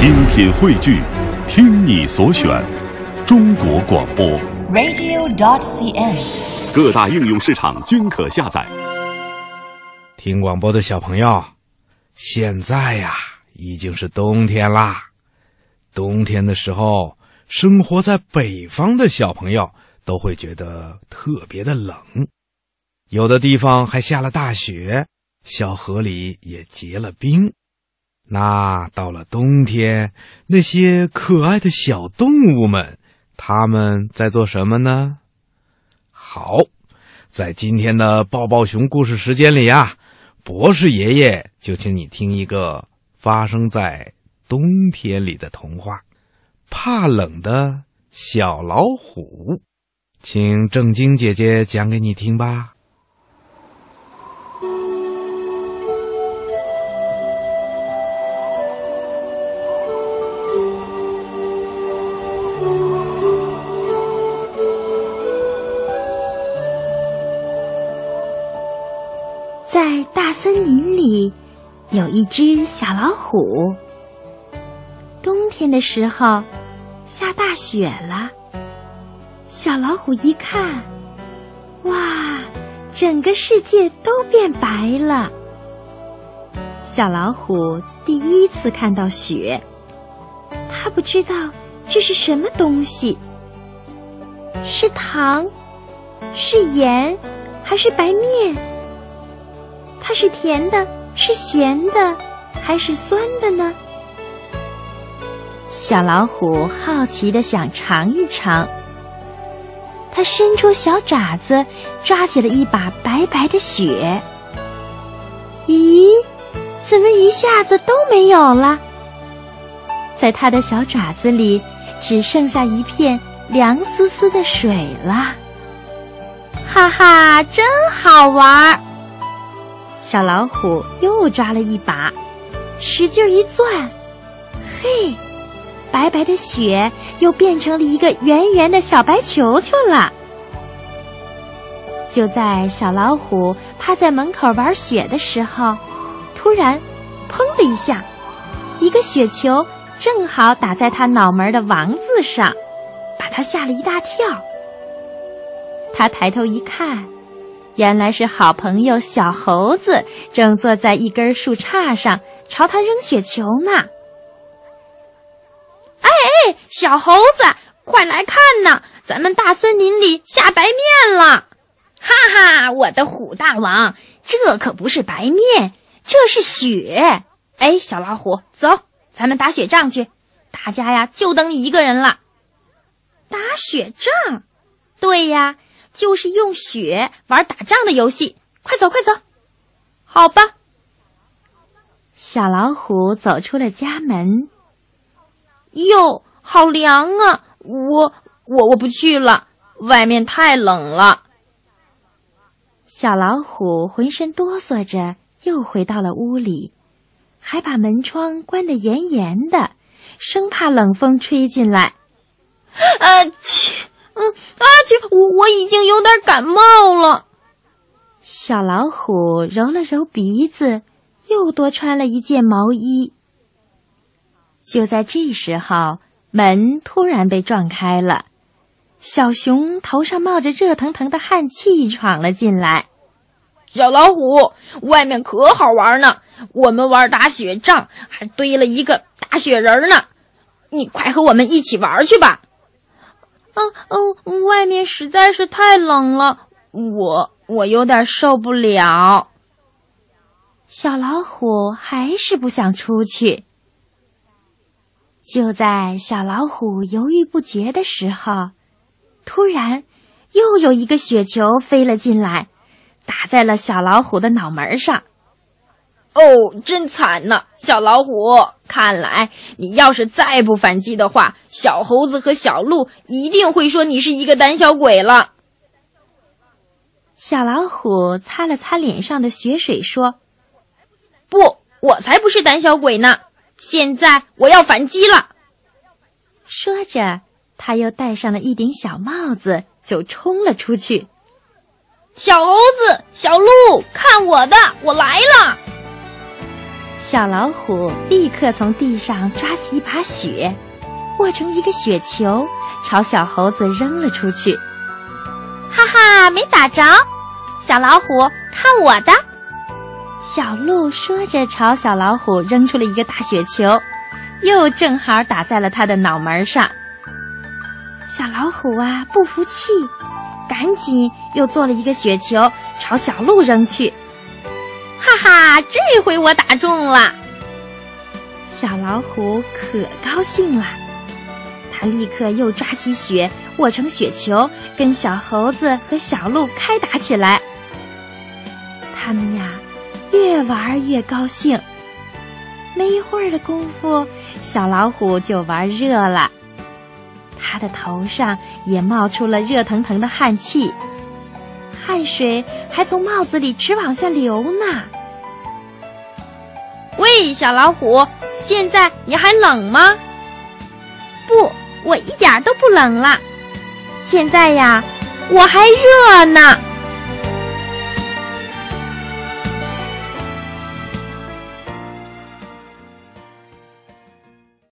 精品汇聚，听你所选，中国广播。radio.dot.cn，。各大应用市场均可下载。听广播的小朋友，现在呀已经是冬天啦。冬天的时候，生活在北方的小朋友都会觉得特别的冷，有的地方还下了大雪，小河里也结了冰。那到了冬天，那些可爱的小动物们，它们在做什么呢？好，在今天的抱抱熊故事时间里呀、博士爷爷就请你听一个发生在冬天里的童话《怕冷的小老虎》，请正晶姐姐讲给你听吧。在大森林里，有一只小老虎。冬天的时候，下大雪了。小老虎一看，哇，整个世界都变白了。小老虎第一次看到雪，它不知道这是什么东西，是糖，是盐，还是白面？它是甜的，是咸的，还是酸的呢？小老虎好奇的想尝一尝。它伸出小爪子，抓起了一把白白的雪。咦，怎么一下子都没有了？在它的小爪子里，只剩下一片凉丝丝的水了。哈哈，真好玩儿！小老虎又抓了一把，使劲一攥，嘿，白白的雪又变成了一个圆圆的小白球球了。就在小老虎趴在门口玩雪的时候，突然，砰的一下，一个雪球正好打在他脑门的王字上，把他吓了一大跳。他抬头一看。原来是好朋友小猴子正坐在一根树杈上，朝他扔雪球呢。哎哎，小猴子，快来看呐！咱们大森林里下白面了！哈哈，我的虎大王，这可不是白面，这是雪。哎，小老虎，走，咱们打雪仗去。大家呀，就等你一个人了。打雪仗？对呀。就是用雪玩打仗的游戏，快走快走！好吧。小老虎走出了家门。哟，好凉啊！我我我不去了，外面太冷了。小老虎浑身哆嗦着，又回到了屋里，还把门窗关得严严的，生怕冷风吹进来。啊切！嗯，啊去！我我已经有点感冒了。小老虎揉了揉鼻子，又多穿了一件毛衣。就在这时候，门突然被撞开了，小熊头上冒着热腾腾的汗气闯了进来。小老虎，外面可好玩呢，我们玩打雪仗，还堆了一个大雪人呢。你快和我们一起玩去吧。哦哦，外面实在是太冷了，我我有点受不了。小老虎还是不想出去。就在小老虎犹豫不决的时候，突然又有一个雪球飞了进来，打在了小老虎的脑门上。哦，真惨呐！小老虎，看来你要是再不反击的话，小猴子和小鹿一定会说你是一个胆小鬼了。小老虎擦了擦脸上的血水，说：“不，我才不是胆小鬼呢！现在我要反击了。”说着，他又戴上了一顶小帽子，就冲了出去。小猴子、小鹿，看我的，我来了！小老虎立刻从地上抓起一把雪，握成一个雪球，朝小猴子扔了出去。哈哈，没打着！小老虎，看我的！小鹿说着，朝小老虎扔出了一个大雪球，又正好打在了他的脑门上。小老虎啊，不服气，赶紧又做了一个雪球，朝小鹿扔去。哈哈，这回我打中了！小老虎可高兴了，他立刻又抓起雪，握成雪球，跟小猴子和小鹿开打起来。他们呀。越玩越高兴，没一会儿的功夫，小老虎就玩热了，它的头上也冒出了热腾腾的汗气，汗水还从帽子里直往下流呢。喂，小老虎，现在你还冷吗？不，我一点都不冷了。现在呀，我还热呢。